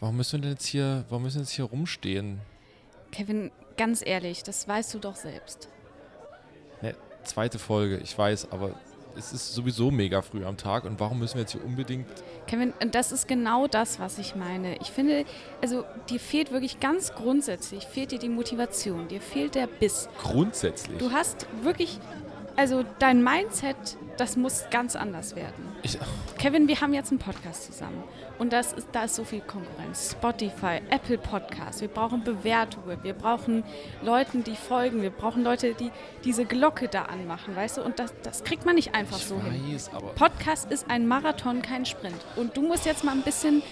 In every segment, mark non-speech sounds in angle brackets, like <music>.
warum müssen wir denn jetzt hier, warum müssen wir jetzt hier rumstehen? Kevin, ganz ehrlich, das weißt du doch selbst. Ne, zweite Folge, ich weiß, aber es ist sowieso mega früh am Tag und warum müssen wir jetzt hier unbedingt. Kevin, und das ist genau das, was ich meine. Ich finde, also dir fehlt wirklich ganz grundsätzlich, fehlt dir die Motivation, dir fehlt der Biss. Grundsätzlich. Du hast wirklich, also dein Mindset, das muss ganz anders werden. Ich, Kevin, wir haben jetzt einen Podcast zusammen und das ist, da ist so viel Konkurrenz. Spotify, Apple Podcasts, wir brauchen Bewertungen, wir brauchen Leuten, die folgen, wir brauchen Leute, die diese Glocke da anmachen, weißt du? Und das, das kriegt man nicht einfach ich so hin. weiß, aber. Podcast ist ein Marathon, kein Sprint. Und du musst jetzt mal ein bisschen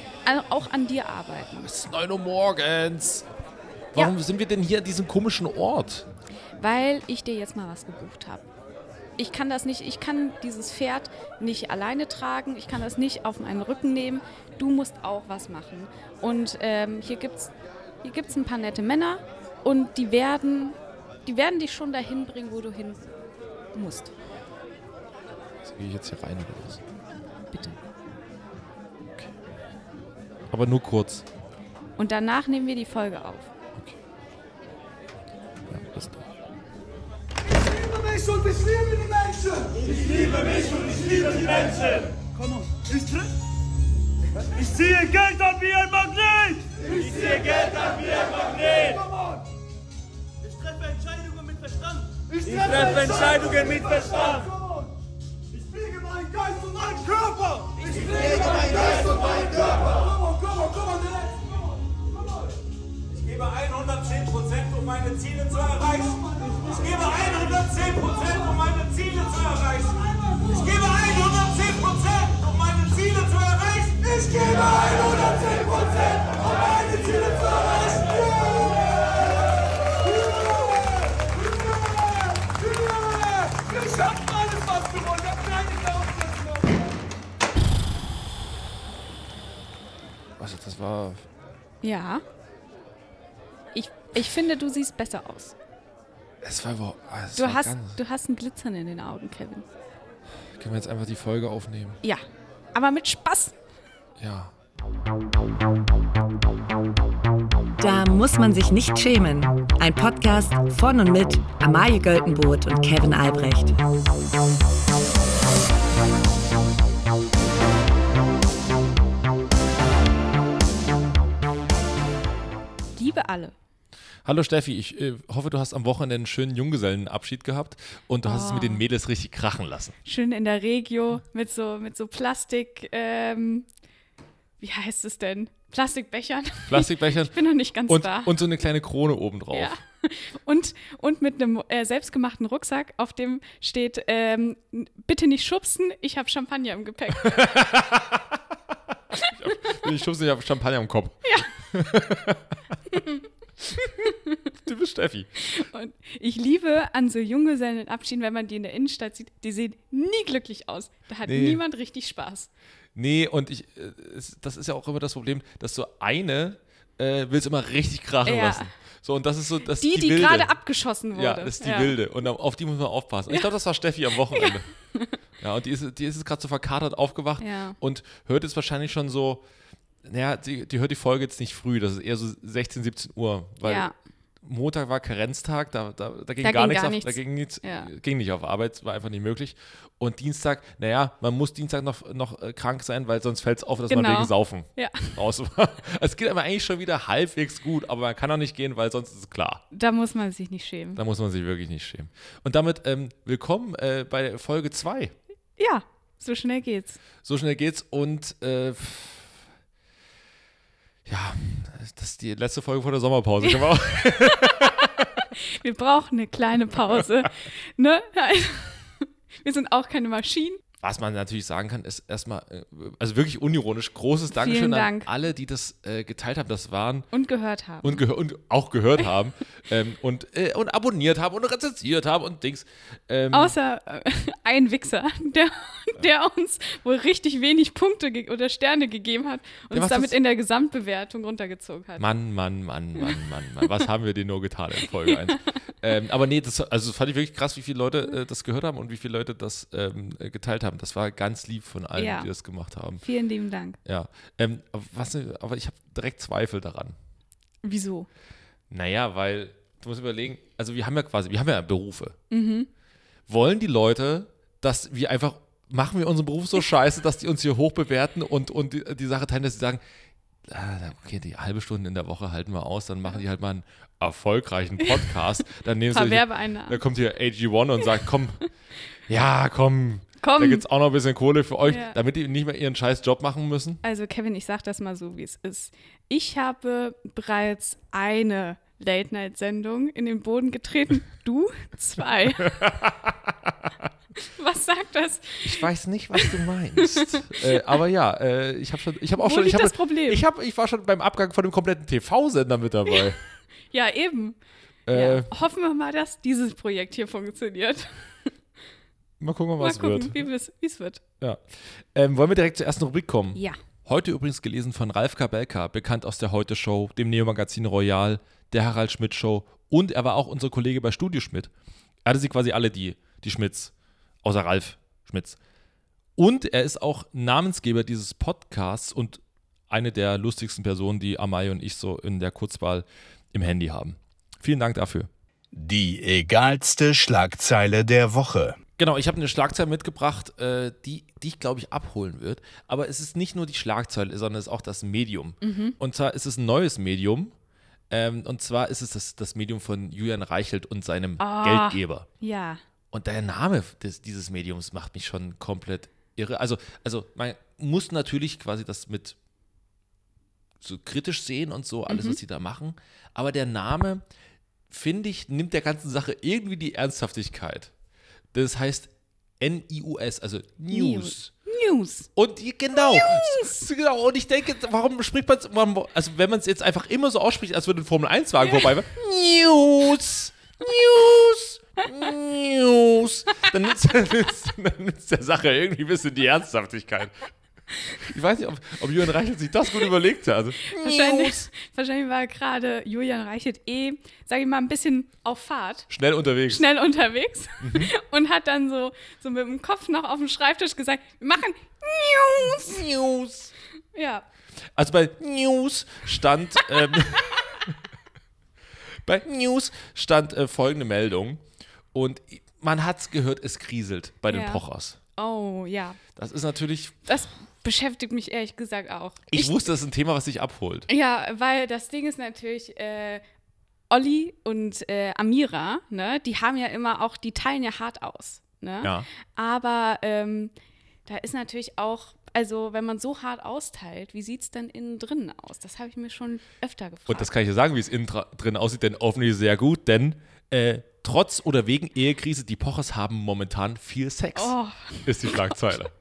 auch an dir arbeiten. Es ist 9 Uhr morgens. Warum Ja. sind wir denn hier an diesem komischen Ort? Weil ich dir jetzt mal was gebucht habe. Ich kann das nicht, ich kann dieses Pferd nicht alleine tragen, ich kann das nicht auf meinen Rücken nehmen. Du musst auch was machen. Und ähm, hier gibt es hier gibt's ein paar nette Männer und die werden, die werden dich schon dahin bringen, wo du hin musst. So, Gehe ich jetzt hier rein oder was? Bitte. Aber nur kurz. Und danach nehmen wir die Folge auf. Ja, bis dann. Ich liebe mich und ich liebe die Menschen. Ich liebe mich und ich liebe die Menschen. Komm on, ich tritt. Ich ziehe Geld an wie ein Magnet. Ich ziehe Geld an wie ein Magnet. On. Ich treffe Entscheidungen mit Verstand. Ich Ich treffe Entscheidungen mit Verstand. Ich fliege meinen Geist und meinen Körper. Ich Lege meinen Geist und meinen Körper. Komm on, komm on, komm on, der Letzte. Komm on, komm on. Ich gebe 110 Prozent, um meine Ziele zu erreichen. Ich gebe 110 Prozent, um meine Ziele zu erreichen. Ich gebe 110 Prozent, um meine Ziele zu erreichen. Ich gebe 110 Prozent, um meine Ziele zu erreichen. Wir schaffen alles, was wir wollen. Wir keine Voraussetzungen. Also, das war. Ja. Ich, ich finde, du siehst besser aus. Es war überhaupt. ah, es Du war hast, Ganz, du hast ein Glitzern in den Augen, Kevin. können wir jetzt einfach die Folge aufnehmen? Ja, aber mit Spaß. Ja. Da muss man sich nicht schämen. Ein Podcast von und mit Amalie Göltenboot und Kevin Albrecht. Liebe alle. Hallo Steffi, ich äh, hoffe, du hast am Wochenende einen schönen Junggesellenabschied gehabt und du hast es mit den Mädels richtig krachen lassen. Schön in der Regio mit so, mit so Plastik, ähm, wie heißt es denn? Plastikbechern. Plastikbechern <laughs> Ich bin noch nicht ganz und, da. und so eine kleine Krone obendrauf. ja. <laughs> Und, und mit einem äh, selbstgemachten Rucksack, auf dem steht, ähm, bitte nicht schubsen, ich habe Champagner im Gepäck. <laughs> Ich schubse nicht auf Champagner im Kopf. Ja. Du bist Steffi. Und ich liebe an so Junggesellenabschieden, wenn man die in der Innenstadt sieht, die sehen nie glücklich aus. Da hat Nee. niemand richtig Spaß. Nee, und ich, äh, das ist ja auch immer das Problem, dass so eine äh, will es immer richtig krachen Ja. lassen. So, und das ist so, das Die, die, die gerade abgeschossen wurde. Ja, das ist die Wilde. Und auf die muss man aufpassen. Und Ich glaube, das war Steffi am Wochenende. <laughs> Ja, und die ist, die ist jetzt gerade so verkatert aufgewacht Ja. und hört jetzt wahrscheinlich schon so, naja, die, die hört die Folge jetzt nicht früh, das ist eher so 16, 17 Uhr, weil Ja. Montag war Karenztag, da, da, da ging Da gar ging nichts, gar auf, nichts. da ging nichts, Ja. ging nicht auf Arbeit, war einfach nicht möglich. Und Dienstag, naja, man muss Dienstag noch, noch äh, krank sein, weil sonst fällt es auf, dass man Genau. wegen Saufen Ja. raus war. <laughs> Es geht aber eigentlich schon wieder halbwegs gut, aber man kann auch nicht gehen, weil sonst ist es klar. Da muss man sich nicht schämen. Da muss man sich wirklich nicht schämen. Und damit ähm, willkommen äh, bei Folge 2. Ja, so schnell geht's. So schnell geht's und äh, ja, das ist die letzte Folge vor der Sommerpause. Können wir auch- <laughs> Wir brauchen eine kleine Pause. ne? <laughs> Wir sind auch keine Maschinen. Was man natürlich sagen kann, ist erstmal, äh, also wirklich unironisch, großes Dankeschön Dank. an alle, die das äh, geteilt haben. Das waren Und gehört haben. und, gehör und auch gehört <laughs> haben ähm, und, äh, und abonniert haben und rezensiert haben und Dings. Ähm, Außer äh, <laughs> ein Wichser, der, der uns wohl richtig wenig Punkte oder Sterne gegeben hat und Ja, uns damit in der Gesamtbewertung runtergezogen hat. Mann, Mann, Mann, Mann, Mann, Mann. Was haben wir denn nur getan in Folge 1? <laughs> ähm, aber nee, das, also das fand ich wirklich krass, wie viele Leute äh, das gehört haben und wie viele Leute das ähm, äh, geteilt haben. Das war ganz lieb von allen, Ja. die das gemacht haben. Vielen lieben Dank. Ja. Ähm, aber was, aber ich habe direkt Zweifel daran. Wieso? Naja, weil du musst überlegen, also wir haben ja quasi, wir haben ja Berufe. Wollen die Leute, dass wir einfach, machen wir unseren Beruf so scheiße, dass die uns hier hoch bewerten und, und die, die Sache teilen, dass sie sagen, okay, die halbe Stunde in der Woche halten wir aus, dann machen die halt mal einen erfolgreichen Podcast. <laughs> Dann nehmen sie, dann kommt hier AG1 und sagt, komm, <laughs> ja, komm, Komm. da gibt es auch noch ein bisschen Kohle für euch, Ja. damit die nicht mehr ihren scheiß Job machen müssen. Also Kevin, ich sag das mal so, wie es ist. Ich habe bereits eine Late-Night-Sendung in den Boden getreten. Du zwei. <laughs> Was sagt das? Ich weiß nicht, was du meinst. <laughs> äh, aber ja, äh, ich habe schon, ich habe auch Wo schon, ich habe, das Problem? Ich, hab, ich war schon beim Abgang von dem kompletten TV-Sender mit dabei. <laughs> Ja, eben. äh, ja. Hoffen wir mal, dass dieses Projekt hier funktioniert. Mal gucken, Mal was gucken, wird. wie es wird. Ja. Ähm, wollen wir direkt zur ersten Rubrik kommen? Ja. Heute übrigens gelesen von Ralf Kabelka, bekannt aus der Heute Show, dem Neo-Magazin Royal, der Harald Schmidt Show und er war auch unser Kollege bei Studio Schmidt. Er hatte sie quasi alle, die, die Schmidts, außer Ralf Schmitz. Und er ist auch Namensgeber dieses Podcasts und eine der lustigsten Personen, die Amai und ich so in der Kurzwahl im Handy haben. Vielen Dank dafür. Die egalste Schlagzeile der Woche. Genau, ich habe eine Schlagzeile mitgebracht, äh, die, die ich glaube ich abholen wird. Aber es ist nicht nur die Schlagzeile, sondern es ist auch das Medium. Und zwar ist es ein neues Medium. Ähm, und zwar ist es das, das Medium von Julian Reichelt und seinem Ah. Geldgeber. Ja. Und der Name des, dieses Mediums macht mich schon komplett irre. Also, also man muss natürlich quasi das mit so kritisch sehen und so, alles, was sie da machen. Aber der Name, finde ich, nimmt der ganzen Sache irgendwie die Ernsthaftigkeit. Das heißt N-I-U-S, also News. News. Und genau, <laughs> genau. Und ich denke, warum spricht man es, also wenn man es jetzt einfach immer so ausspricht, als würde ein Formel-1-Wagen <laughs> vorbei fahren, News, News, News, dann nimmt es <laughs> der Sache irgendwie ein bisschen die Ernsthaftigkeit. Ich weiß nicht, ob, ob Jürgen Reichelt sich das gut überlegt hat. Also, Wahrscheinlich, wahrscheinlich war gerade Julian Reichelt eh, sag ich mal, ein bisschen auf Fahrt. Schnell unterwegs. schnell unterwegs Mhm. <laughs> und hat dann so, so mit dem Kopf noch auf dem Schreibtisch gesagt, wir machen News. News. Ja. Also bei News stand ähm, <laughs> bei News stand äh, folgende Meldung und man hat es gehört, es kriselt bei den Ja. Pochers. Oh, ja. Das ist natürlich, Das beschäftigt mich ehrlich gesagt auch. ich, wusste, das ist ein Thema, was sich abholt. Ja, weil das Ding ist natürlich, äh, Olli und äh, Amira, ne, die haben ja immer auch, die teilen ja hart aus. Ne? Ja. Aber ähm, da ist natürlich auch, also wenn man so hart austeilt, wie sieht es denn innen drinnen aus? Das habe ich mir schon öfter gefragt. Und das kann ich dir sagen, wie es innen drin aussieht, denn offensichtlich sehr gut, denn äh, trotz oder wegen Ehekrise, die Pochers haben momentan viel Sex, oh, ist die Schlagzeile. <laughs>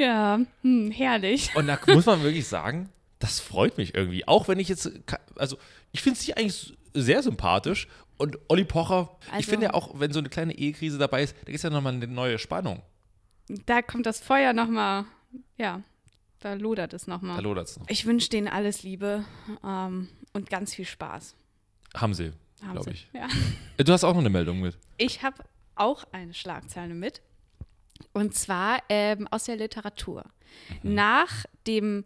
ja, hm, herrlich. Und da muss man wirklich sagen, das freut mich irgendwie. Auch wenn ich jetzt, also ich finde sie eigentlich sehr sympathisch. Und Olli Pocher, ich Also- finde ja auch, wenn so eine kleine Ehekrise dabei ist, da gibt es ja nochmal eine neue Spannung. Da kommt das Feuer nochmal, ja, da lodert es Da nochmal. lodert es noch. Ich wünsche denen alles Liebe ähm, und ganz viel Spaß. Haben sie, glaube ich. Ja. Äh, Du hast auch noch eine Meldung mit. Ich habe auch eine Schlagzeile mit. Und zwar ähm, aus der Literatur. Mhm. Nach dem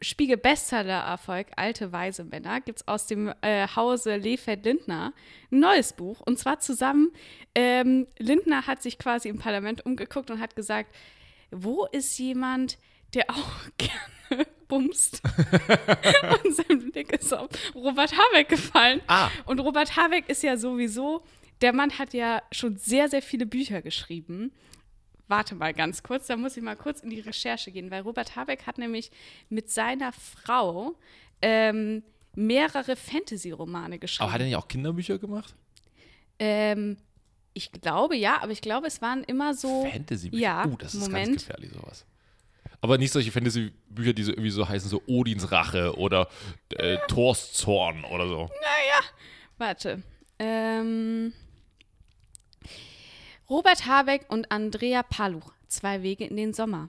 Spiegel-Bestseller-Erfolg Alte Weise Männer gibt es aus dem äh, Hause Lefeld-Lindner ein neues Buch. Und zwar zusammen, ähm, Lindner hat sich quasi im Parlament umgeguckt und hat gesagt, wo ist jemand, der auch <laughs> gerne bumst? <laughs> und sein Blick ist auf Robert Habeck gefallen. Ah. Und Robert Habeck ist ja sowieso, der Mann hat ja schon sehr, sehr viele Bücher geschrieben. Warte mal ganz kurz, da muss ich mal kurz in die Recherche gehen, weil Robert Habeck hat nämlich mit seiner Frau ähm, mehrere Fantasy-Romane geschrieben. Aber hat er nicht auch Kinderbücher gemacht? ähm, ich glaube, ja, aber ich glaube, es waren immer so. Fantasy-Bücher? Ja, uh, das ist Moment. ganz gefährlich, sowas. Aber nicht solche Fantasy-Bücher, die so irgendwie so heißen, so Odins Rache oder äh, Thors Zorn oder so. Warte. Ähm, Robert Habeck und Andrea Paluch. Zwei Wege in den Sommer.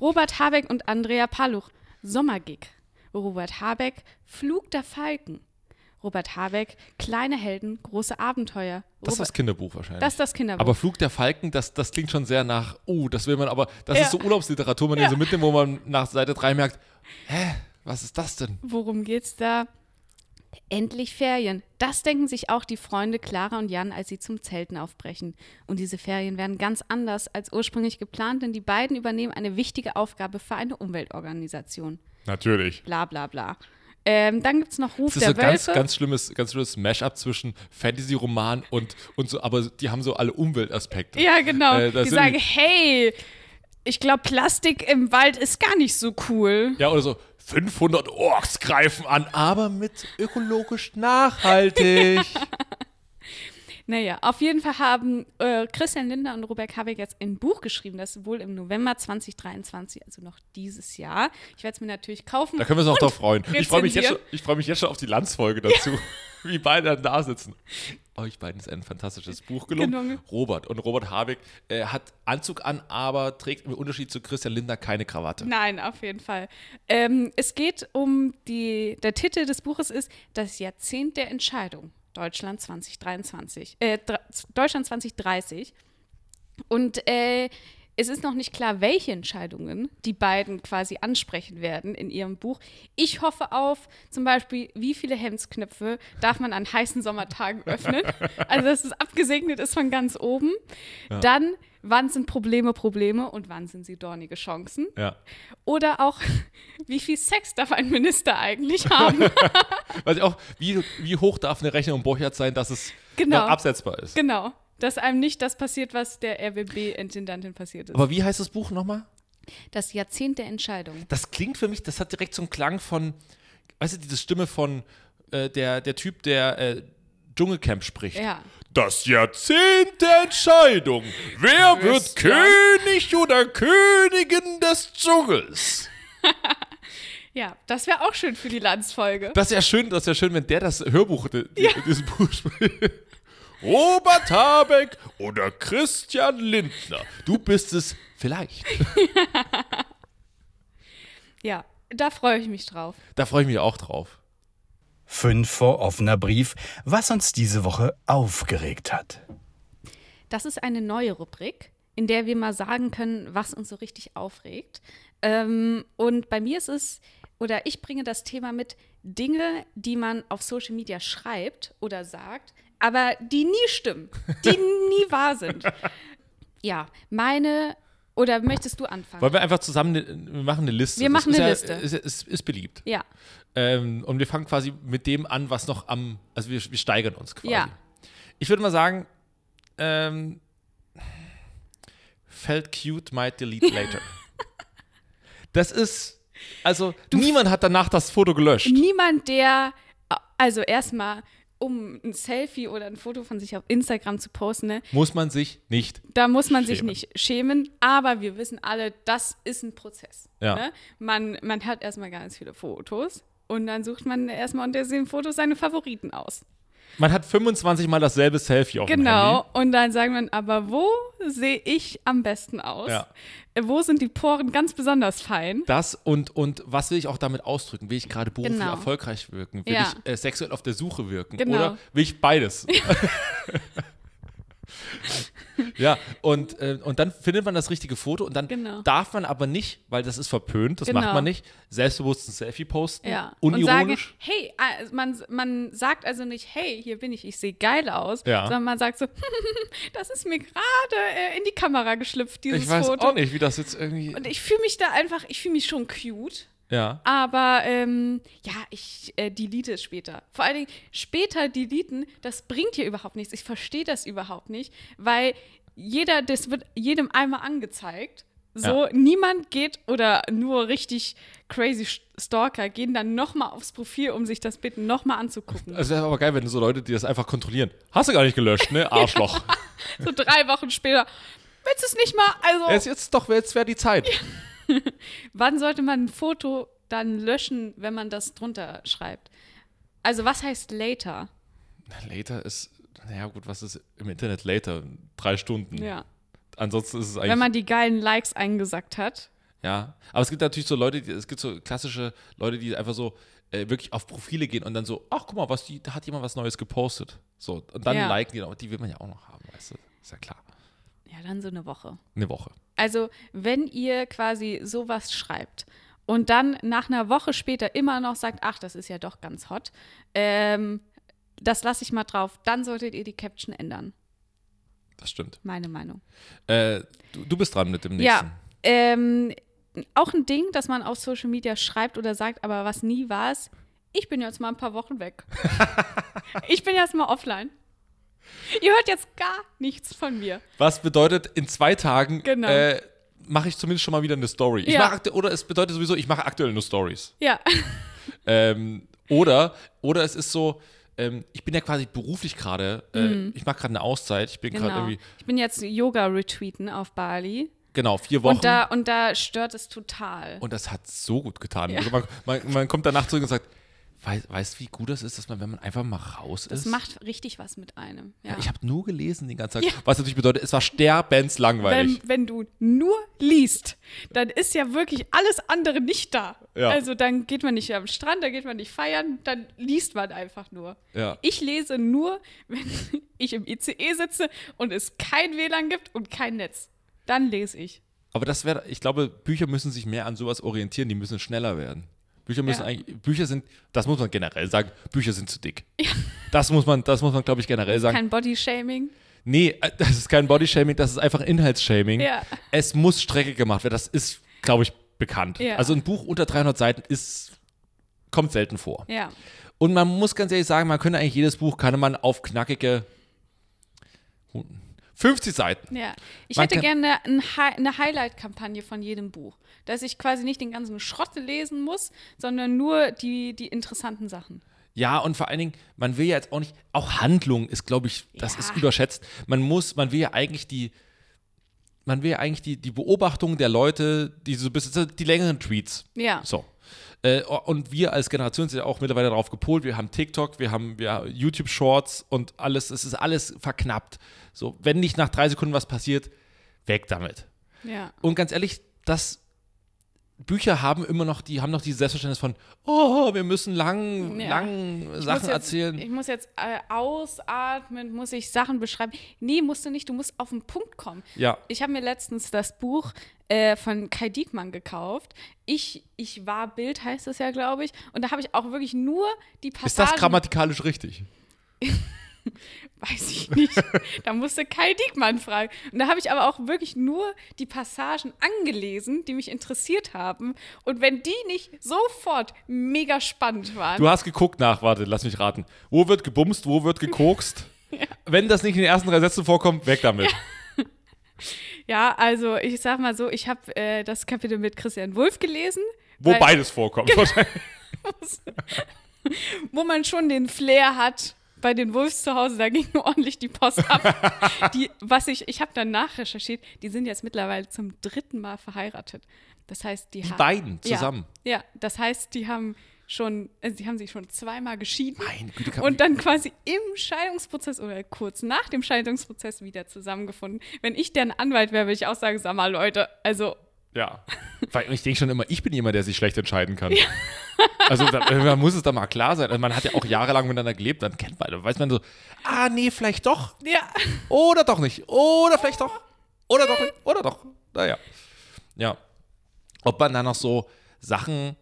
Robert Habeck und Andrea Paluch. Sommergig. Robert Habeck. Flug der Falken. Robert Habeck, kleine Helden, große Abenteuer. Das ist Robert, das Kinderbuch wahrscheinlich. das ist das Kinderbuch. aber Flug der Falken, das, das klingt schon sehr nach, oh, das will man aber, das Ja. ist so Urlaubsliteratur, man den Ja. so mitnimmt, wo man nach Seite 3 merkt, hä, was ist das denn? Worum geht's da? Endlich Ferien. Das denken sich auch die Freunde Clara und Jan, als sie zum Zelten aufbrechen. Und diese Ferien werden ganz anders als ursprünglich geplant, denn die beiden übernehmen eine wichtige Aufgabe für eine Umweltorganisation. Natürlich. Bla bla bla. Ähm, dann gibt's noch Ruf Das ist der so ganz, Wölfe. ganz schlimmes, ganz schlimmes Mash-up zwischen Fantasy-Roman und, und so, aber die haben so alle Umweltaspekte. ja, genau. Äh, das die sagen, hey, ich glaube, Plastik im Wald ist gar nicht so cool. Ja, oder so 500 Orks greifen an, aber mit ökologisch nachhaltig. <laughs> Naja, auf jeden Fall haben äh, Christian Linder und Robert Habeck jetzt ein Buch geschrieben, das wohl im November 2023, also noch dieses Jahr. Ich werde es mir natürlich kaufen. Da können wir uns auch drauf freuen. Ich freue mich, jetzt schon- ich freu mich jetzt schon auf die Landsfolge dazu, <laughs> wie beide dann da sitzen. Euch beiden ist ein fantastisches Buch gelungen. Genau. Robert und Robert Habeck äh, hat Anzug an, aber trägt im Unterschied zu Christian Linder keine Krawatte. Nein, auf jeden Fall. Ähm, es geht um die, der Titel des Buches ist Das Jahrzehnt der Entscheidung. Deutschland 2023, äh, Deutschland 2030. Und äh, es ist noch nicht klar, welche Entscheidungen die beiden quasi ansprechen werden in ihrem Buch. Ich hoffe auf zum Beispiel, wie viele Hemdsknöpfe darf man an heißen Sommertagen öffnen. <laughs> Also, dass es abgesegnet ist von ganz oben. Dann, wann sind Probleme Probleme und wann sind sie dornige Chancen? Ja. Oder auch, <laughs> wie viel Sex darf ein Minister eigentlich haben? <laughs> Weil auch, wie, wie hoch darf eine Rechnung im Borchardt sein, dass es Genau. noch absetzbar ist. genau. Dass einem nicht das passiert, was der RWB-Intendantin passiert ist. Aber wie heißt das Buch nochmal? Das Jahrzehnt der Entscheidung. Das klingt für mich, das hat direkt so einen Klang von, weißt du, diese Stimme von äh, der, der Typ, der äh, Dschungelcamp spricht. Ja. Das Jahrzehnt der Entscheidung. Wer wird. König oder Königin des Dschungels? <laughs> Ja, das wäre auch schön für die Landsfolge. Das wäre schön, das wäre schön, wenn der das Hörbuch, die, die, dieses Buch spricht. Robert Habeck oder Christian Lindner. Du bist es vielleicht. <laughs> Ja, da freue ich mich drauf. Da freue ich mich auch drauf. Fünf vor offener Brief, was uns diese Woche aufgeregt hat. Das ist eine neue Rubrik, in der wir mal sagen können, was uns so richtig aufregt. Ähm, und bei mir ist es, oder ich bringe das Thema mit Dinge, die man auf Social Media schreibt oder sagt, aber die nie stimmen, die <laughs> nie wahr sind. Ja, meine, oder möchtest du anfangen? Wollen wir einfach zusammen, wir machen eine Liste. Wir Das machen ist eine ja, Liste. Ist, ist, ist beliebt. Ja, Ähm, und wir fangen quasi mit dem an, was noch am, also wir, wir steigern uns quasi. Ja. Ich würde mal sagen, ähm, felt cute, might delete later. <laughs> das ist, also niemand hat danach das Foto gelöscht. niemand, der, also erstmal, um ein Selfie oder ein Foto von sich auf Instagram zu posten, ne, Muss man sich nicht. Da muss man sich Schämen. nicht schämen, aber wir wissen alle, das ist ein Prozess. Ja. Ne? Man, man hat erstmal ganz viele Fotos und dann sucht man erstmal unter den Fotos seine Favoriten aus. Man hat 25 Mal dasselbe Selfie auf dem Genau. Und dann sagt man, aber wo sehe ich am besten aus? Ja. Wo sind die Poren ganz besonders fein? Das und, und was will ich auch damit ausdrücken? Will ich gerade beruflich Genau. erfolgreich wirken? Will Ja. ich äh, sexuell auf der Suche wirken? Genau. Oder will ich beides? <laughs> ja, und, äh, und dann findet man das richtige Foto und dann Genau. darf man aber nicht, weil das ist verpönt, das Genau. macht man nicht, selbstbewusst ein Selfie posten, Ja. Und sagen, unironisch. hey, also man, man sagt also nicht, hey, hier bin ich, ich sehe geil aus, Ja. sondern man sagt so, <laughs> das ist mir gerade äh, in die Kamera geschlüpft, dieses ich weiß Foto. auch nicht, wie das jetzt irgendwie. Und ich fühle mich da einfach, ich fühle mich schon cute. Ja. Aber ähm, ja, ich äh, delete es später. Vor allen Dingen später deleten, das bringt hier überhaupt nichts. Ich verstehe das überhaupt nicht, weil jeder, das wird jedem einmal angezeigt. So, Ja. niemand geht oder nur richtig crazy Stalker gehen dann nochmal aufs Profil, um sich das Bild nochmal anzugucken. Es wäre aber geil, wenn so Leute, die das einfach kontrollieren. Hast du gar nicht gelöscht, ne? <laughs> Arschloch. So drei Wochen später. Willst du es nicht mal? Also, jetzt, jetzt doch, jetzt wäre die Zeit. <laughs> wann sollte man ein Foto dann löschen, wenn man das drunter schreibt? Also, was heißt later? Later ist, naja gut, was ist im Internet later? Drei Stunden. Ja. Ansonsten ist es eigentlich. Wenn man die geilen Likes eingesackt hat. ja. Aber es gibt natürlich so Leute, die, es gibt so klassische Leute, die einfach so äh, wirklich auf Profile gehen und dann so, ach guck mal, was die, da hat jemand was Neues gepostet. So, und dann Ja. liken die, noch. die will man ja auch noch haben, weißt du? Ist ja klar. Ja, dann so eine Woche. Eine Woche. Also, wenn ihr quasi sowas schreibt und dann nach einer Woche später immer noch sagt, ach, das ist ja doch ganz hot, ähm, das lasse ich mal drauf, dann solltet ihr die Caption ändern. Das stimmt. Meine Meinung. Äh, du, du bist dran mit dem nächsten. Ja, ähm, auch ein Ding, dass man auf Social Media schreibt oder sagt, aber was nie war es, ich bin jetzt mal ein paar Wochen weg. <laughs> ich bin jetzt mal offline. Ihr hört jetzt gar nichts von mir. Was bedeutet, in zwei Tagen Genau. äh, mache ich zumindest schon mal wieder eine Story. Ich Ja. oder es bedeutet sowieso, ich mache aktuell nur Stories. Ja, <laughs> Ähm, oder, oder es ist so, ähm, ich bin ja quasi beruflich gerade, äh, ich mache gerade eine Auszeit. Ich bin gerade genau. irgendwie, Ich bin jetzt Yoga-Retweeten auf Bali. genau, vier Wochen. Und da, und da stört es total. Und das hat so gut getan. Ja. Also man, man, man kommt danach zurück und sagt, weißt du, wie gut das ist, dass man, wenn man einfach mal raus Das ist? macht richtig was mit einem. Ja. ja, ich habe nur gelesen den ganzen Tag. Ja. Was natürlich bedeutet, es war sterbenslangweilig. wenn, wenn du nur liest, dann ist ja wirklich alles andere nicht da. Also dann geht man nicht am Strand, dann geht man nicht feiern, dann liest man einfach nur. Ich lese nur, <laughs> wenn ich im ICE sitze und es kein WLAN gibt und kein Netz. Dann lese ich. Aber das wäre, ich glaube, Bücher müssen sich mehr an sowas orientieren, die müssen schneller werden. Bücher müssen Ja. eigentlich, Bücher sind, das muss man generell sagen, Bücher sind zu dick. Das muss man, das muss man, glaube ich, generell sagen. Kein Bodyshaming. nee, äh, das ist kein Bodyshaming, das ist einfach Inhaltsshaming. Ja. Es muss Strecke gemacht werden, das ist, glaube ich, bekannt. Ja. Also ein Buch unter 300 Seiten ist, kommt selten vor. Ja. Und man muss ganz ehrlich sagen, man könnte eigentlich jedes Buch, kann man auf knackige 50 Seiten. Ja, ich Man hätte gerne ein Hi eine Highlight-Kampagne von jedem Buch, dass ich quasi nicht den ganzen Schrott lesen muss, sondern nur die, die interessanten Sachen. Ja, und vor allen Dingen, man will ja jetzt auch nicht, auch Handlung ist, glaube ich, das Ja. ist überschätzt. Man muss, man will ja eigentlich die, man will ja eigentlich die, die Beobachtung der Leute, die so ein bisschen, die längeren Tweets. Ja. So. Äh, und wir als Generation sind ja auch mittlerweile darauf gepolt. Wir haben TikTok, wir haben wir YouTube Shorts und alles, es ist alles verknappt. So, wenn nicht nach drei Sekunden was passiert, weg damit. Ja. Und ganz ehrlich, das Bücher haben immer noch, die haben noch dieses Selbstverständnis von, oh, wir müssen lang, Ja. lang Ich Sachen jetzt, erzählen. Ich muss jetzt äh, ausatmen, muss ich Sachen beschreiben. Nee, musst du nicht, du musst auf den Punkt kommen. ja, Ich habe mir letztens das Buch äh, von Kai Diekmann gekauft. Ich, ich war Bild, heißt es ja, glaube ich. Und da habe ich auch wirklich nur die Passagen. ist das grammatikalisch richtig? <laughs> <laughs> Weiß ich nicht. da musste Kai Diekmann fragen. Und da habe ich aber auch wirklich nur die Passagen angelesen, die mich interessiert haben. Und wenn die nicht sofort mega spannend waren. Du hast geguckt nach, warte, lass mich raten. Wo wird gebumst, wo wird gekokst? <laughs> Wenn das nicht in den ersten drei Sätzen vorkommt, weg damit. ja, also ich sag mal so, ich habe äh, das Kapitel mit Christian Wulff gelesen. Wo weil- beides vorkommt. wahrscheinlich. <laughs> wo man schon den Flair hat bei den Wolves zu Hause, da ging <laughs> ordentlich die Post ab. <laughs> die, was ich, ich habe dann nachrecherchiert, die sind jetzt mittlerweile zum dritten Mal verheiratet. Das heißt, die, Die ha- beiden ja, zusammen. Ja, das heißt, die haben schon, also die haben sich schon zweimal geschieden Meine Güte, und dann quasi im Scheidungsprozess oder kurz nach dem Scheidungsprozess wieder zusammengefunden. Wenn ich deren Anwalt wäre, würde ich auch sagen, sag mal Leute, also Ja. Weil ich denke schon immer, ich bin jemand, der sich schlecht entscheiden kann. Also da, man muss es da mal klar sein. Also man hat ja auch jahrelang miteinander gelebt, dann kennt man, dann weiß man so, ah nee, vielleicht doch. ja, Oder doch nicht. Oder vielleicht doch. Oder doch nicht. Oder doch. Naja. Ja. Ob man dann noch so Sachen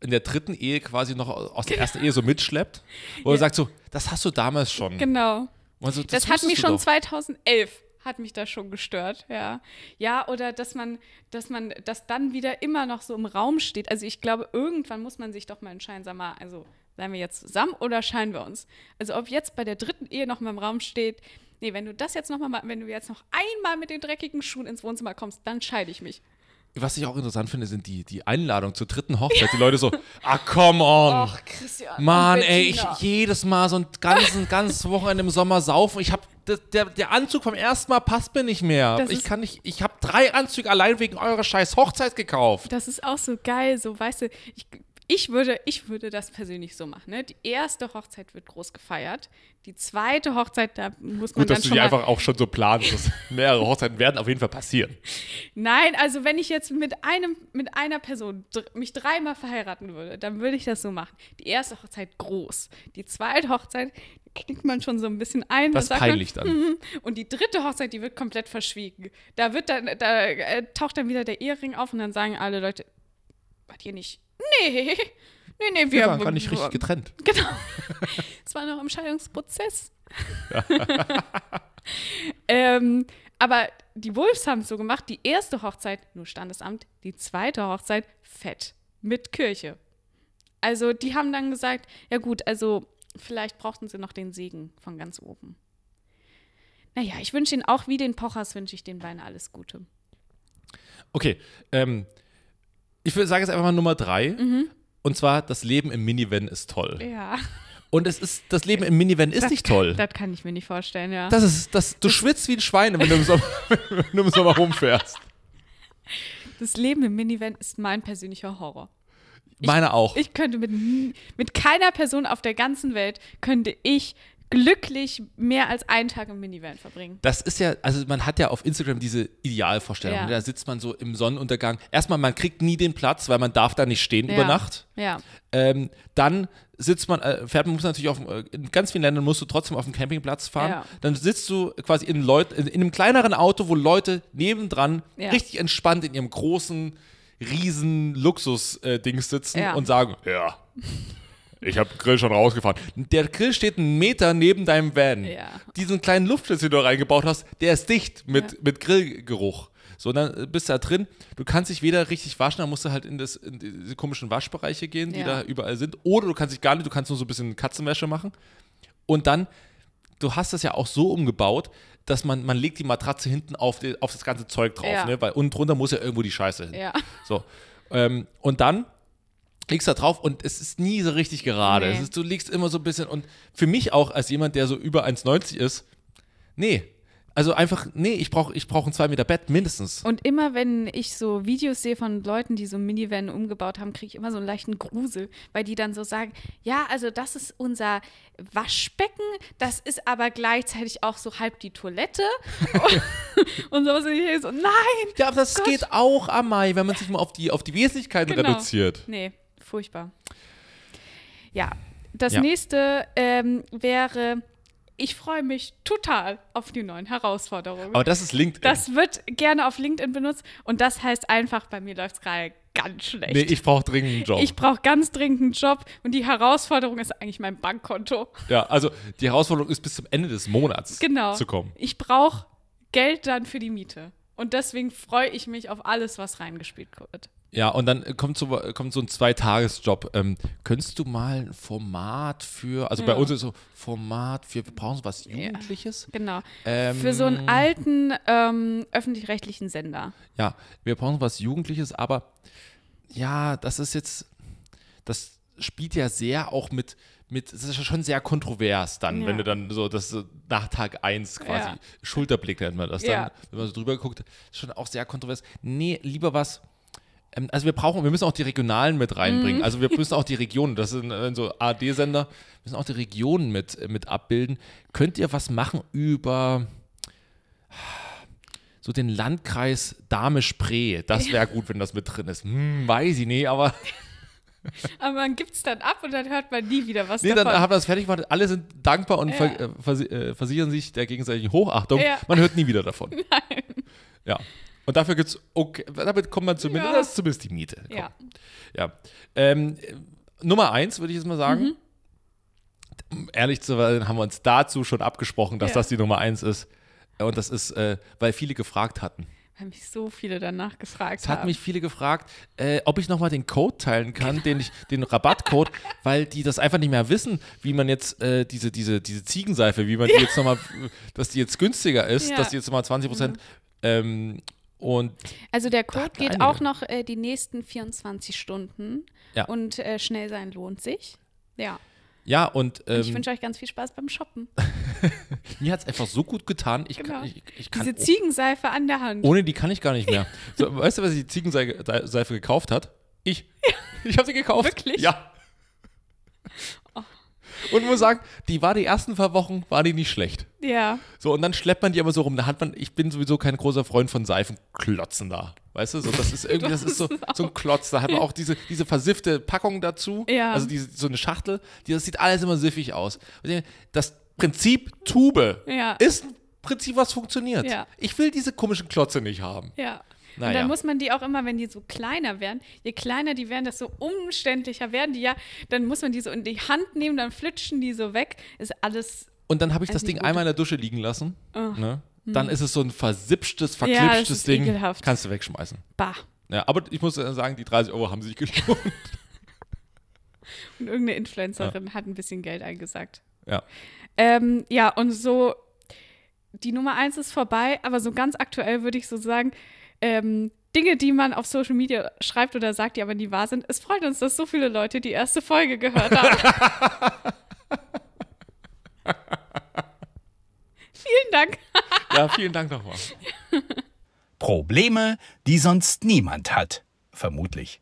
in der dritten Ehe quasi noch aus der ersten Ehe so mitschleppt, wo man sagt so, das hast du damals schon. genau. Und so, Das, hat mich schon doch. 2011 hat mich das schon gestört, ja. Ja, oder dass man, dass man, das dann wieder immer noch so im Raum steht. Also ich glaube, irgendwann muss man sich doch mal entscheiden, sag mal, also seien wir jetzt zusammen oder scheinen wir uns? Also ob jetzt bei der dritten Ehe noch mal im Raum steht, nee, wenn du das jetzt noch mal, wenn du jetzt noch einmal mit den dreckigen Schuhen ins Wohnzimmer kommst, dann scheide ich mich. Was ich auch interessant finde, sind die, die Einladungen zur dritten Hochzeit. Die Leute so, ah, come on. Christian. Mann, ey, ich jedes Mal so ein ganzen, ganzes Wochenende im Sommer saufen. Ich hab, der, der, Anzug vom ersten Mal passt mir nicht mehr. Das ich kann nicht, ich habe drei Anzüge allein wegen eurer scheiß Hochzeit gekauft. Das ist auch so geil, so weißt du, ich, ich würde, ich würde das persönlich so machen. Ne? Die erste Hochzeit wird groß gefeiert. Die zweite Hochzeit, da muss man Gut, dann dass du die einfach auch schon so planst. <laughs> mehrere Hochzeiten werden auf jeden Fall passieren. Nein, also wenn ich jetzt mit einem, mit einer Person mich dreimal verheiraten würde, dann würde ich das so machen. Die erste Hochzeit groß. Die zweite Hochzeit knickt man schon so ein bisschen ein. Das man, peinlich dann. "Mhm." Und die dritte Hochzeit, die wird komplett verschwiegen. Da wird dann, da äh, taucht dann wieder der Ehering auf und dann sagen alle Leute, wart ihr nicht? Nee, nee, nee, wir Wir waren gar nicht richtig getrennt. <laughs> Genau. Es war noch im Scheidungsprozess. <laughs> ähm, aber die Wolves haben es so gemacht, die erste Hochzeit nur Standesamt, die zweite Hochzeit fett mit Kirche. Also die haben dann gesagt, ja gut, also vielleicht brauchten sie noch den Segen von ganz oben. Naja, ich wünsche ihnen auch wie den Pochers, wünsche ich den beiden alles Gute. Okay, ähm, ich würde sagen jetzt einfach mal Nummer drei. Und zwar, das Leben im Minivan ist toll. Ja, Und es ist, das Leben im Minivan ist das nicht kann, toll. Das kann ich mir nicht vorstellen, ja. Das ist, das, du schwitzt wie ein Schwein, wenn du im Sommer, <laughs> wenn du im Sommer rumfährst. Das Leben im Minivan ist mein persönlicher Horror. Meine auch. Ich könnte mit, mit keiner Person auf der ganzen Welt, könnte ich glücklich mehr als einen Tag im Minivan verbringen. Das ist ja, also man hat ja auf Instagram diese Idealvorstellung. Ja. Da sitzt man so im Sonnenuntergang. Erstmal, man kriegt nie den Platz, weil man darf da nicht stehen Ja. über Nacht. Ja, Ähm, dann sitzt man, äh, fährt man muss natürlich auf, äh, in ganz vielen Ländern musst du trotzdem auf dem Campingplatz fahren. Ja. Dann sitzt du quasi in, Leut, in, in einem kleineren Auto, wo Leute nebendran richtig entspannt in ihrem großen, riesen Luxus-Dings sitzen Ja. und sagen, ja, ich habe Grill schon rausgefahren. Der Grill steht einen Meter neben deinem Van. Ja. Diesen kleinen Luftschlitz, den du reingebaut hast, der ist dicht mit, Ja. mit Grillgeruch. So, dann bist du da drin. Du kannst dich weder richtig waschen, dann musst du halt in, das, in diese komischen Waschbereiche gehen, die Ja. da überall sind. Oder du kannst dich gar nicht, du kannst nur so ein bisschen Katzenwäsche machen. Und dann, du hast das ja auch so umgebaut, dass man, man legt die Matratze hinten auf, die, auf das ganze Zeug drauf, Ja. ne? Weil unten drunter muss ja irgendwo die Scheiße hin. ja. So. Ähm, und dann liegst da drauf und es ist nie so richtig gerade. Nee. Es ist, du liegst immer so ein bisschen und für mich auch als jemand, der so über 1,90 ist, nee. Also einfach, nee, ich brauche ich brauch ein 2 Meter Bett mindestens. Und immer wenn ich so Videos sehe von Leuten, die so Minivan umgebaut haben, kriege ich immer so einen leichten Grusel, weil die dann so sagen, ja, also das ist unser Waschbecken, das ist aber gleichzeitig auch so halb die Toilette <laughs> und, und sowas. Und ich so, nein! ja, aber das Gott. geht auch am Mai, wenn man sich mal auf die, auf die Wesentlichkeiten Genau. reduziert. Nee, furchtbar. Ja, das Ja. nächste ähm, wäre, ich freue mich total auf die neuen Herausforderungen. Aber das ist LinkedIn. Das wird gerne auf LinkedIn benutzt und das heißt einfach, bei mir läuft es gerade ganz schlecht. nee, ich brauche dringend einen Job. Ich brauche ganz dringend einen Job und die Herausforderung ist eigentlich mein Bankkonto. ja, also die Herausforderung ist bis zum Ende des Monats Genau. zu kommen. Ich brauche Geld dann für die Miete. Und deswegen freue ich mich auf alles, was reingespielt wird. Ja, und dann kommt so, kommt so ein Zweitagesjob. Ähm, könntest du mal ein Format für, also bei Ja. uns ist so Format für, wir brauchen so was Jugendliches. Genau. Ähm, für so einen alten ähm, öffentlich-rechtlichen Sender. Ja, wir brauchen was Jugendliches, aber ja, das ist jetzt, das spielt ja sehr auch mit, mit, es ist ja schon sehr kontrovers dann, Ja. wenn du dann so, das so nach Tag 1 quasi, Ja. Schulterblick nennt man das dann, Ja. wenn man so drüber guckt, ist schon auch sehr kontrovers. Nee, lieber was, ähm, also wir brauchen, wir müssen auch die Regionalen mit Mhm. reinbringen, also wir <laughs> müssen auch die Regionen, das sind äh, so AD-Sender, müssen auch die Regionen mit, äh, mit abbilden. Könnt ihr was machen über so den Landkreis Dahme-Spree. Das wäre gut, wenn das mit drin ist. Hm, weiß ich nicht, aber <laughs> <laughs> Aber man gibt es dann ab und dann hört man nie wieder was nee, dann davon. haben wir das fertig gemacht. Alle sind dankbar und Ja. ver äh, versi äh, versichern sich der gegenseitigen Hochachtung. Ja. Man hört nie wieder davon. <laughs> Nein. Ja. Und dafür gibt's, okay, damit kommt man zumindest, Ja. das ist zumindest die Miete. Komm. ja. Ja. Ähm, äh, Nummer eins, würde ich jetzt mal sagen. Um Ehrlich zu sein, haben wir uns dazu schon abgesprochen, dass Ja. das die Nummer eins ist. Und das ist, äh, weil viele gefragt hatten. Weil mich so viele danach gefragt Es hat haben. mich viele gefragt, äh, ob ich nochmal den Code teilen kann, den, ich, den Rabattcode, <laughs> weil die das einfach nicht mehr wissen, wie man jetzt äh, diese, diese, diese Ziegenseife, wie man die jetzt nochmal, dass die jetzt günstiger ist, Ja. dass die jetzt nochmal 20 Prozent ähm, und Also der Code geht einige. auch noch äh, die nächsten 24 Stunden. Ja. Und äh, schnell sein lohnt sich. Ja. Ja, und ähm, ich wünsche euch ganz viel Spaß beim Shoppen. <laughs> mir hat es einfach so gut getan, ich, Genau. kann, ich, ich kann, Diese Ziegenseife an der Hand. ohne die kann ich gar nicht mehr. <laughs> So, weißt du, was die Ziegenseife gekauft hat? Ich. Ich habe sie gekauft. Wirklich? Ja. Und muss sagen, die war die ersten paar Wochen, war die nicht schlecht. Ja. So, und dann schleppt man die immer so rum. Da hat man, ich bin sowieso kein großer Freund von Seifenklotzen da. Weißt du, so, das ist <laughs> irgendwie, das ist so, so ein Klotz. Da hat man auch diese, diese versiffte Packung dazu. Ja. Also diese, so eine Schachtel. Die, das sieht alles immer siffig aus. Und Das Prinzip Tube Ja. ist ein Prinzip, was funktioniert. Ja. Ich will diese komischen Klotze nicht haben. Ja. Und Naja. dann muss man die auch immer, wenn die so kleiner werden, je kleiner die werden, desto umständlicher werden die ja. Dann muss man die so in die Hand nehmen, dann flitschen die so weg. Ist alles. Und dann habe ich das Also Ding nicht gut. einmal in der Dusche liegen lassen. Ne? Dann ist es so ein versippschtes, Ja, das verklipschtes ist Ding. ekelhaft. Kannst du wegschmeißen. Bah. Ja, aber ich muss sagen, die 30 Euro haben sich gelohnt. <laughs> <laughs> Und irgendeine Influencerin hat ein bisschen Geld eingesagt. ja. Ähm, ja, und so, die Nummer eins ist vorbei, aber so ganz aktuell würde ich so sagen, ähm, Dinge, die man auf Social Media schreibt oder sagt, die aber nie wahr sind. Es freut uns, dass so viele Leute die erste Folge gehört haben. <laughs> <laughs> Vielen Dank. <laughs> ja, vielen Dank nochmal. Probleme, die sonst niemand hat. Vermutlich.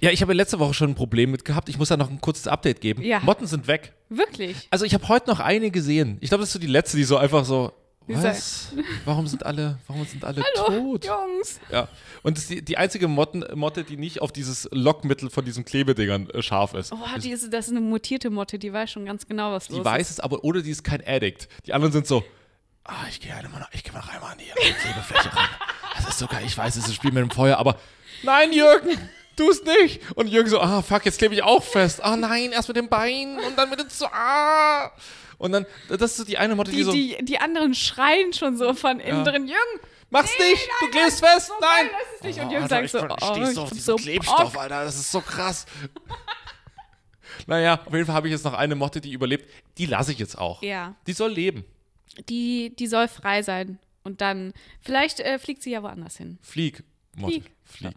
Ja, ich habe letzte Woche schon ein Problem mit gehabt. Ich muss da noch ein kurzes Update geben. Ja. Motten sind weg. Wirklich. Also ich habe heute noch eine gesehen. Ich glaube, das ist so die letzte, die so einfach so, was? Warum sind alle, warum sind alle Hallo, tot? Jungs. Ja. Und das ist die, die einzige Motten, Motte, die nicht auf dieses Lockmittel von diesen Klebedingern äh, scharf ist. Oh, die ist, das ist eine mutierte Motte, die weiß schon ganz genau, was Die los weiß ist. es aber, oder die ist kein Addict. Die anderen sind so, ah, ich gehe immer noch, ich gehe mal einmal an die Klebefläche rein. Das ist sogar, ich weiß, es ist ein Spiel mit dem Feuer, aber nein, Jürgen, tu es nicht. Und Jürgen so, ah, fuck, jetzt klebe ich auch fest. Ah, nein, erst mit dem Bein und dann mit dem so, ah. Und dann, das ist so die eine Motte, die, Die, so, die, die anderen schreien schon so von innen Ja. drin. Jürgen, mach's nee, nicht, du nein, klebst nein, fest, so nein. geil ist es nicht. Und Oh, Jürgen Alter, sagt so, ich oh, stehst ich so auf bin diesen so Klebstoff, Bock. Alter, das ist so krass. <laughs> naja, auf jeden Fall habe ich jetzt noch eine Motte, die überlebt. Die lasse ich jetzt auch. Ja. Die soll leben. Die, die soll frei sein. Und dann, vielleicht äh, fliegt sie ja woanders hin. Flieg. Motte. Flieg. Flieg.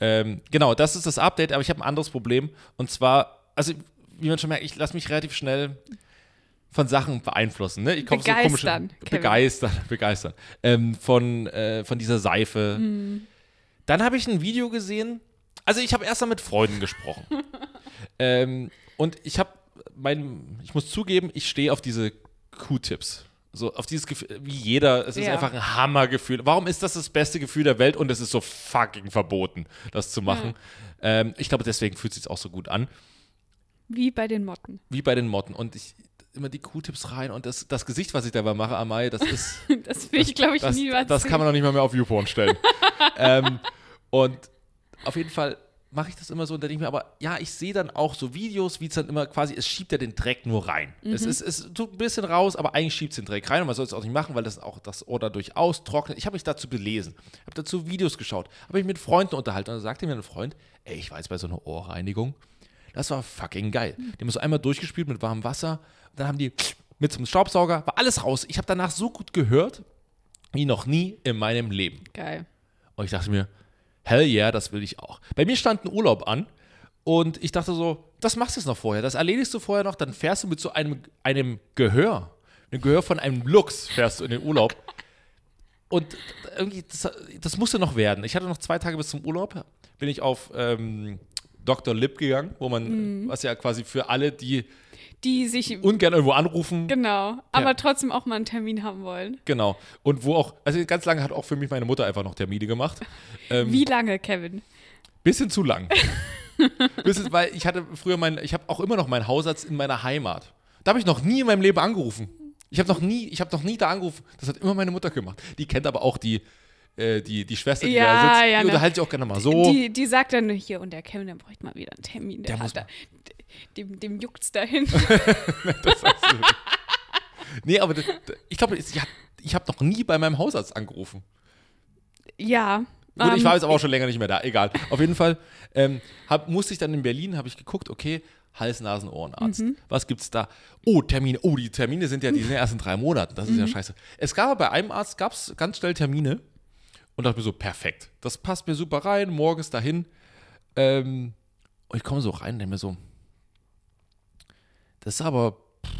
Ähm, genau, das ist das Update, aber ich habe ein anderes Problem. Und zwar, also, wie man schon merkt, ich lasse mich relativ schnell von Sachen beeinflussen. Ne? Ich kaufe so komische. Begeistern. Begeistern, <laughs> begeistern. Ähm, von, äh, von dieser Seife. Hm. Dann habe ich ein Video gesehen. Also, ich habe erst mal mit Freunden gesprochen. <laughs> ähm, und ich habe mein, ich muss zugeben, ich stehe auf diese Q-Tips. So auf dieses Gefühl, wie jeder, es ist Ja. einfach ein Hammergefühl. Warum ist das das beste Gefühl der Welt und es ist so fucking verboten, das zu machen? Ähm, ich glaube, deswegen fühlt es sich auch so gut an, Wie bei den Motten. wie bei den Motten. Und ich immer die Q-Tips rein und das, das Gesicht, was ich dabei mache, Amai, das ist, <laughs> Das will ich, glaube ich, das, niemals das kann man noch nicht mal mehr auf YouPorn stellen. <laughs> ähm, und auf jeden Fall mache ich das immer so und dann denke ich mir, aber ja, ich sehe dann auch so Videos, wie es dann immer quasi, es schiebt ja den Dreck nur rein. Es, ist, es tut ein bisschen raus, aber eigentlich schiebt es den Dreck rein und man soll es auch nicht machen, weil das auch das Ohr dadurch austrocknet. Ich habe mich dazu belesen, habe dazu Videos geschaut, habe mich mit Freunden unterhalten und dann sagte mir ein Freund, ey, ich war jetzt bei so einer Ohrreinigung, das war fucking geil. Die haben so einmal durchgespült mit warmem Wasser, dann haben die mit zum Staubsauger, war alles raus. Ich habe danach so gut gehört, wie noch nie in meinem Leben. Geil. Und ich dachte mir, hell yeah, das will ich auch. Bei mir stand ein Urlaub an und ich dachte so, das machst du jetzt noch vorher, das erledigst du vorher noch, dann fährst du mit so einem, einem Gehör, einem Gehör von einem Lux fährst du in den Urlaub. Und irgendwie, das, das musste noch werden. Ich hatte noch zwei Tage bis zum Urlaub, bin ich auf ähm, Dr. Lip gegangen, wo man, was ja quasi für alle, die Die sich, ungern irgendwo anrufen, genau, aber Ja. trotzdem auch mal einen Termin haben wollen. genau. Und wo auch, also ganz lange hat auch für mich meine Mutter einfach noch Termine gemacht. <laughs> Ähm, Wie lange, Kevin? Bisschen zu lang. <laughs> Bisschen, weil ich hatte früher mein, ich habe auch immer noch meinen Hausarzt in meiner Heimat. Da habe ich noch nie in meinem Leben angerufen. Ich habe noch nie, ich habe noch nie da angerufen. Das hat immer meine Mutter gemacht. Die kennt aber auch die, äh, die, die Schwester, die Ja, da sitzt. ja, die unterhält sich auch gerne mal so. Die, die sagt dann hier, und der Kevin, der bräuchte mal wieder einen Termin. Der, Der hat da, dem, dem juckt's dahin. <laughs> nee, aber das, ich glaube, ich, habe noch nie bei meinem Hausarzt angerufen. ja. Gut, ich ähm, war jetzt aber auch schon länger nicht mehr da. Egal. Auf jeden Fall ähm, hab, musste ich dann in Berlin, habe ich geguckt, okay, Hals, Nasen, Ohrenarzt. Mhm. Was gibt's da? Oh, Termine. Oh, die Termine sind ja die sind ja erst in drei Monaten. Das ist Mhm. ja scheiße. Es gab aber bei einem Arzt gab's ganz schnell Termine und dachte mir so, perfekt. Das passt mir super rein, morgens dahin. Ähm, und ich komme so rein und denke mir so, das ist aber pff,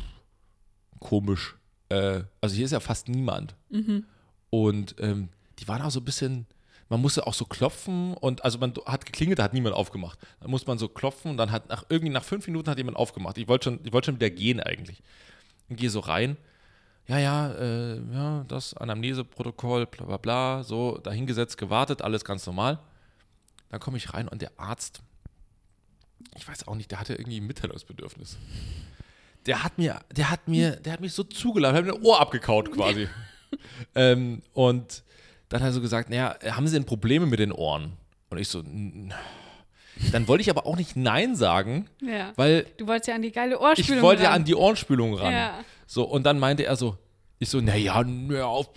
komisch. Äh, also hier ist ja fast niemand. Mhm. Und ähm, die waren auch so ein bisschen, man musste auch so klopfen und also man hat geklingelt, da hat niemand aufgemacht. Dann musste man so klopfen und dann hat nach irgendwie nach fünf Minuten hat jemand aufgemacht. Ich wollte schon, ich wollte schon wieder gehen eigentlich. Und gehe so rein. Ja, ja, äh, ja, das Anamneseprotokoll, bla bla bla, so dahingesetzt, gewartet, alles ganz normal. Dann komme ich rein und der Arzt, ich weiß auch nicht, der hatte irgendwie ein Mitteilungsbedürfnis. Der hat mir, der hat mir, der hat mich so zugeladen, hat mir ein Ohr abgekaut quasi. <laughs> ähm, und dann hat er so gesagt, naja, haben Sie denn Probleme mit den Ohren? Und ich so, "N- dann wollte ich aber auch nicht Nein sagen, Ja. weil Du wolltest ja an die geile Ohrspülung ich wollte ja an die Ohrenspülung ran. Ja. So, und dann meinte er so, ich so, naja, naja, auf,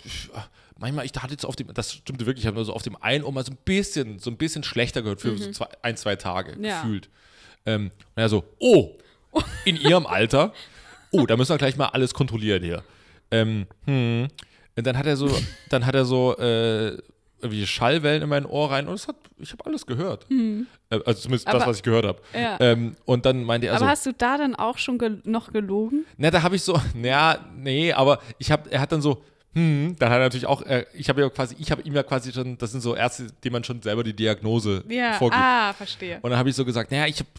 manchmal, ich hatte jetzt auf dem, das stimmte wirklich, ich habe nur so auf dem einen Ohr mal so ein bisschen, so ein bisschen schlechter gehört für so zwei, ein, zwei Tage Mhm. Ja. gefühlt. Ähm, und er so, oh, in ihrem Alter, oh, da müssen wir gleich mal alles kontrollieren hier. Ähm, hm. Und dann hat er so, dann hat er so, äh, irgendwie Schallwellen in mein Ohr rein und es hat, ich habe alles gehört. Äh, also zumindest das, Mhm. Aber- was ich gehört habe. Ja. Ähm, und dann meinte er Aber so, hast du da dann auch schon gel noch gelogen? na, da habe ich so, <laughs> naja, nee, aber ich habe, er hat dann so, hm, dann hat er natürlich auch, äh, ich habe ja quasi, ich habe ihm ja quasi schon, das sind so Ärzte, denen man schon selber die Diagnose Ja. vorgibt. Ah, verstehe. Und dann habe ich so gesagt, naja, ich habe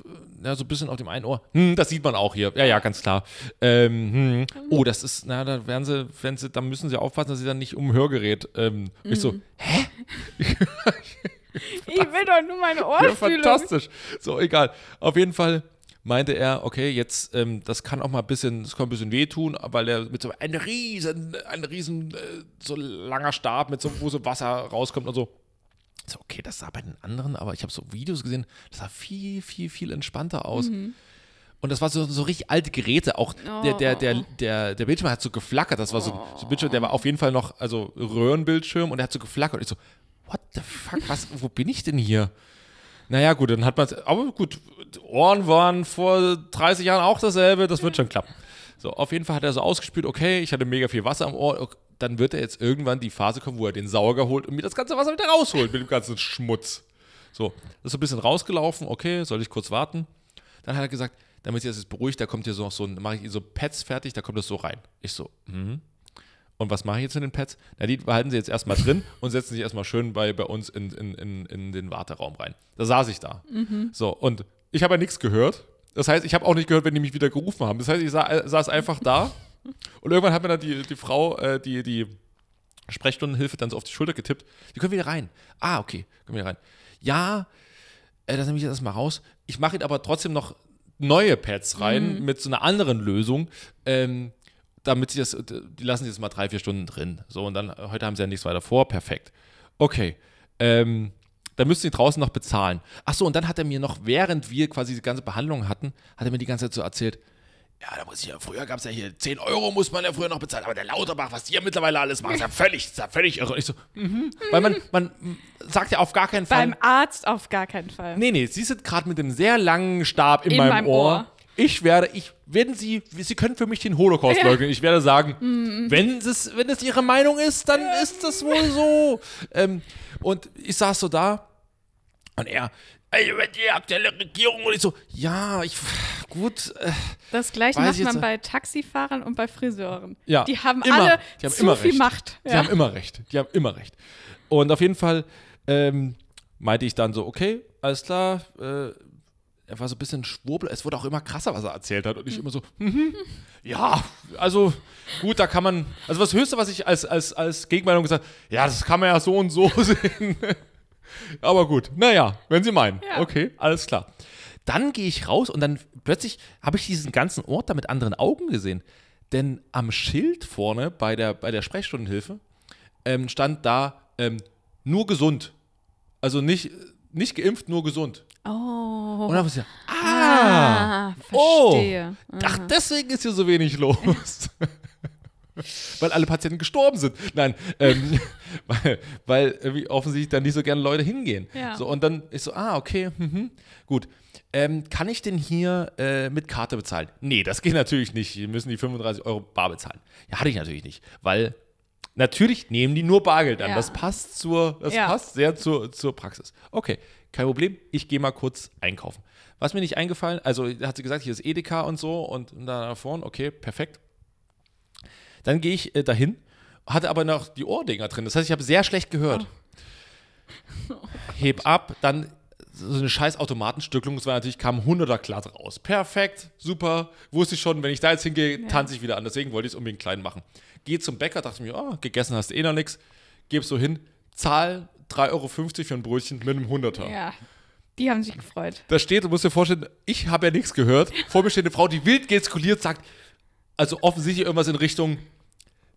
ja, so ein bisschen auf dem einen Ohr, hm, das sieht man auch hier. Ja, ja, ganz klar. Ähm, hm, oh, das ist, na, da werden sie, wenn sie, da müssen sie aufpassen, dass sie dann nicht um Hörgerät. Ähm, Ich so, hä? <laughs> Ich will doch nur meine Ja, Ohrspülung. fantastisch. So, egal. Auf jeden Fall meinte er, okay, jetzt, ähm, das kann auch mal ein bisschen, das kann ein bisschen wehtun, weil er mit so einem riesen, ein riesen, äh, so langer Stab mit so, wo so Wasser rauskommt und so. So, okay, das sah bei den anderen, aber ich habe so Videos gesehen, das sah viel, viel, viel entspannter aus. Und das war so, so richtig alte Geräte. Auch der, der, der, der, der Bildschirm hat so geflackert. Das war so, so ein Bildschirm, der war auf jeden Fall noch, also Röhrenbildschirm und der hat so geflackert. Und ich so, what the fuck, was, wo bin ich denn hier? Naja, gut, dann hat man aber gut, Ohren waren vor 30 Jahren auch dasselbe, das wird schon klappen. So, auf jeden Fall hat er so ausgespült, okay, ich hatte mega viel Wasser am Ohr, ok, dann wird er jetzt irgendwann die Phase kommen, wo er den Sauger holt und mir das ganze Wasser wieder rausholt mit dem ganzen Schmutz. So, das ist so ein bisschen rausgelaufen, okay, soll ich kurz warten? Dann hat er gesagt, damit sich das jetzt beruhigt, da kommt hier so noch so, ein- mache ich so Pads fertig, da kommt das so rein. Ich so, mhm. Und was mache ich jetzt mit den Pads? Na, die behalten sie jetzt erstmal drin und setzen sich erstmal schön bei, bei uns in, in, in, in den Warteraum rein. Da saß ich da. So, und ich habe ja nichts gehört. Das heißt, ich habe auch nicht gehört, wenn die mich wieder gerufen haben. Das heißt, ich sa saß einfach da und irgendwann hat mir dann die, die Frau, äh, die, die Sprechstundenhilfe dann so auf die Schulter getippt. Die können wieder rein. Ah, okay, können wieder rein. Ja, äh, das nehme ich jetzt erstmal raus. Ich mache Ihnen aber trotzdem noch neue Pads rein mit so einer anderen Lösung. Ähm, damit sie das, die lassen sie jetzt mal drei, vier Stunden drin. So, und dann, heute haben sie ja nichts weiter vor, perfekt. Okay. Ähm, dann müssen sie draußen noch bezahlen. Ach so, und dann hat er mir noch, während wir quasi die ganze Behandlung hatten, hat er mir die ganze Zeit so erzählt, ja, da muss ich ja, früher gab es ja hier 10 Euro, muss man ja früher noch bezahlen, aber der Lauterbach, was die ja mittlerweile alles machen, ist ja völlig, ist ja völlig irre. Ich so, mhm. Weil man, man sagt ja auf gar keinen Fall, Beim Arzt auf gar keinen Fall. Nee, nee, Sie sind gerade mit einem sehr langen Stab in, In meinem, meinem Ohr. Ohr. Ich werde, ich, wenn Sie, Sie können für mich den Holocaust Ja. Mhm. leugnen. Ich werde sagen, wenn es, wenn es Ihre Meinung ist, dann ist das wohl so. ähm, und ich saß so da und er, ey, die aktuelle Regierung und ich so, ja, ich, gut, äh, Das gleiche macht man bei Taxifahrern und bei Friseuren. Ja, Die haben immer. alle Die haben zu immer viel recht. Macht. Die Ja. haben immer recht. Die haben immer recht. Und auf jeden Fall ähm, meinte ich dann so, okay, alles klar. Äh, er war so ein bisschen schwurbel. Es wurde auch immer krasser, was er erzählt hat. Und ich immer so, mhm, ja, also gut, da kann man, also das Höchste, was ich als, als, als Gegenmeinung gesagt habe, ja, das kann man ja so und so <laughs> sehen. Aber gut, naja, wenn Sie meinen. Ja. Okay, alles klar. Dann gehe ich raus und dann plötzlich habe ich diesen ganzen Ort da mit anderen Augen gesehen. Denn am Schild vorne bei der, bei der Sprechstundenhilfe ähm, stand da ähm, nur gesund. Also nicht, nicht geimpft, nur gesund. Oh. Und dann muss ich sagen, ah, Ah, verstehe. ach, deswegen ist hier so wenig los. <laughs> weil alle Patienten gestorben sind. Nein, ähm, <laughs> weil, weil offensichtlich dann nicht so gerne Leute hingehen. Ja. So, und dann ist so, ah, okay, mhm, gut. Ähm, kann ich denn hier äh, mit Karte bezahlen? Nee, das geht natürlich nicht. Wir müssen die 35 Euro bar bezahlen. Ja, hatte ich natürlich nicht, weil natürlich nehmen die nur Bargeld an. Ja. Das passt zur, das Ja. passt sehr zur, zur Praxis. Okay, kein Problem. Ich gehe mal kurz einkaufen. Was mir nicht eingefallen, also hat sie gesagt, hier ist Edeka und so und da vorne, okay, perfekt. Dann gehe ich äh, dahin, hatte aber noch die Ohrdinger drin. Das heißt, ich habe sehr schlecht gehört. heb ab, dann so eine scheiß Automatenstücklung, es war natürlich, kam 100er glatt raus. Perfekt, super, wusste ich schon, wenn ich da jetzt hingehe, tanze ich wieder an, deswegen wollte ich es unbedingt klein machen. Geh zum Bäcker, dachte mir, oh, gegessen hast du eh noch nichts, gebe so hin, zahl 3,50 Euro für ein Brötchen mit einem 100er. Ja. Die haben sich gefreut. Da steht, du musst dir vorstellen, ich habe ja nichts gehört. Vor mir steht eine Frau, die wild gestikuliert, sagt, also offensichtlich irgendwas in Richtung,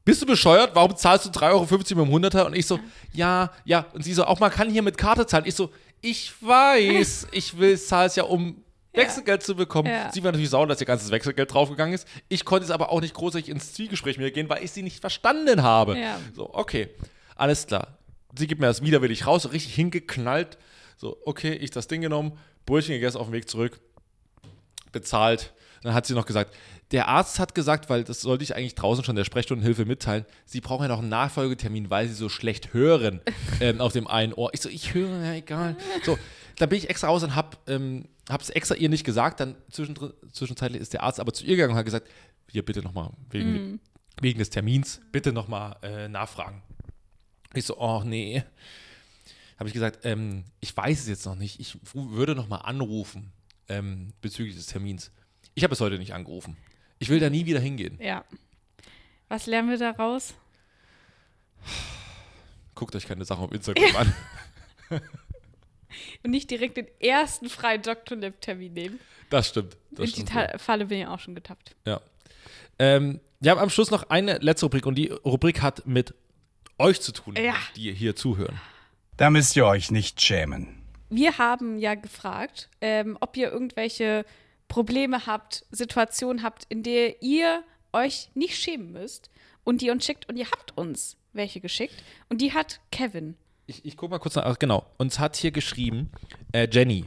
bist du bescheuert? Warum zahlst du 3,50 Euro mit dem 100er? Und ich so, ja, ja. Und sie so, auch man kann hier mit Karte zahlen. Ich so, ich weiß, <laughs> ich will, zahle es ja, um Wechselgeld zu bekommen. Ja. Sie war natürlich sauer, dass ihr ganzes Wechselgeld draufgegangen ist. Ich konnte es aber auch nicht großartig ins Zwiegespräch mit ihr gehen, weil ich sie nicht verstanden habe. Ja. So, okay, alles klar. Sie gibt mir das widerwillig raus, richtig hingeknallt. So, okay, ich das Ding genommen, Brötchen gegessen, auf dem Weg zurück, bezahlt. Dann hat sie noch gesagt, der Arzt hat gesagt, weil das sollte ich eigentlich draußen schon der Sprechstundenhilfe mitteilen, sie brauchen ja noch einen Nachfolgetermin, weil sie so schlecht hören <laughs> ähm, auf dem einen Ohr. Ich so, ich höre, ja egal. So, dann bin ich extra raus und hab ähm, hab's extra ihr nicht gesagt. Dann zwischendrin, zwischenzeitlich ist der Arzt aber zu ihr gegangen und hat gesagt, hier bitte nochmal wegen, wegen des Termins, bitte nochmal äh, nachfragen. Ich so, oh nee. Habe ich gesagt, ähm, ich weiß es jetzt noch nicht. Ich würde nochmal anrufen ähm, bezüglich des Termins. Ich habe es heute nicht angerufen. Ich will da nie wieder hingehen. Ja. Was lernen wir daraus? Guckt euch keine Sachen auf Instagram an. <laughs> <laughs> Und nicht direkt den ersten freien Dr. Lip-Termin nehmen. Das stimmt. Das In die stimmt Ta Falle bin ich auch schon getappt. ja. Ähm, wir haben am Schluss noch eine letzte Rubrik und die Rubrik hat mit euch zu tun, Ja. die ihr hier zuhören. Da müsst ihr euch nicht schämen. Wir haben ja gefragt, ähm, ob ihr irgendwelche Probleme habt, Situationen habt, in der ihr euch nicht schämen müsst und die uns schickt und ihr habt uns welche geschickt und die hat Kevin. Ich, ich gucke mal kurz nach. Ach, genau. Uns hat hier geschrieben äh, Jenny.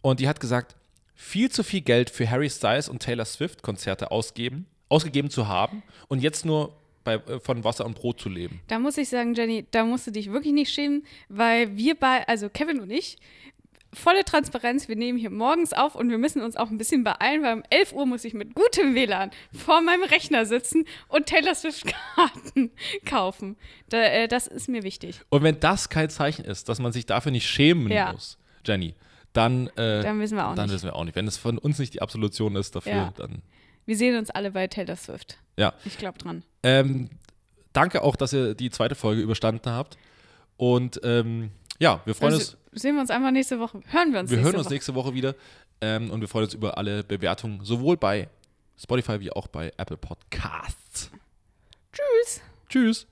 Und die hat gesagt, viel zu viel Geld für Harry Styles und Taylor Swift Konzerte ausgeben, ausgegeben zu haben und jetzt nur bei, äh, von Wasser und Brot zu leben. Da muss ich sagen, Jenny, da musst du dich wirklich nicht schämen, weil wir bei, also Kevin und ich, volle Transparenz, wir nehmen hier morgens auf und wir müssen uns auch ein bisschen beeilen, weil um 11 Uhr muss ich mit gutem WLAN vor meinem Rechner sitzen und Taylor Swift-Karten <laughs> kaufen. Da, äh, das ist mir wichtig. Und wenn das kein Zeichen ist, dass man sich dafür nicht schämen Ja. muss, Jenny, dann, äh, Dann wissen wir auch dann nicht. wissen wir auch nicht. Wenn es von uns nicht die Absolution ist dafür, Ja. dann Wir sehen uns alle bei Taylor Swift. Ja. Ich glaube dran. Ähm, danke auch, dass ihr die zweite Folge überstanden habt. Und ähm, ja, wir freuen Also, uns. sehen wir uns einfach nächste Woche. Hören wir uns Wir nächste hören uns Woche. nächste Woche wieder ähm, und wir freuen uns über alle Bewertungen, sowohl bei Spotify wie auch bei Apple Podcasts. Tschüss. Tschüss.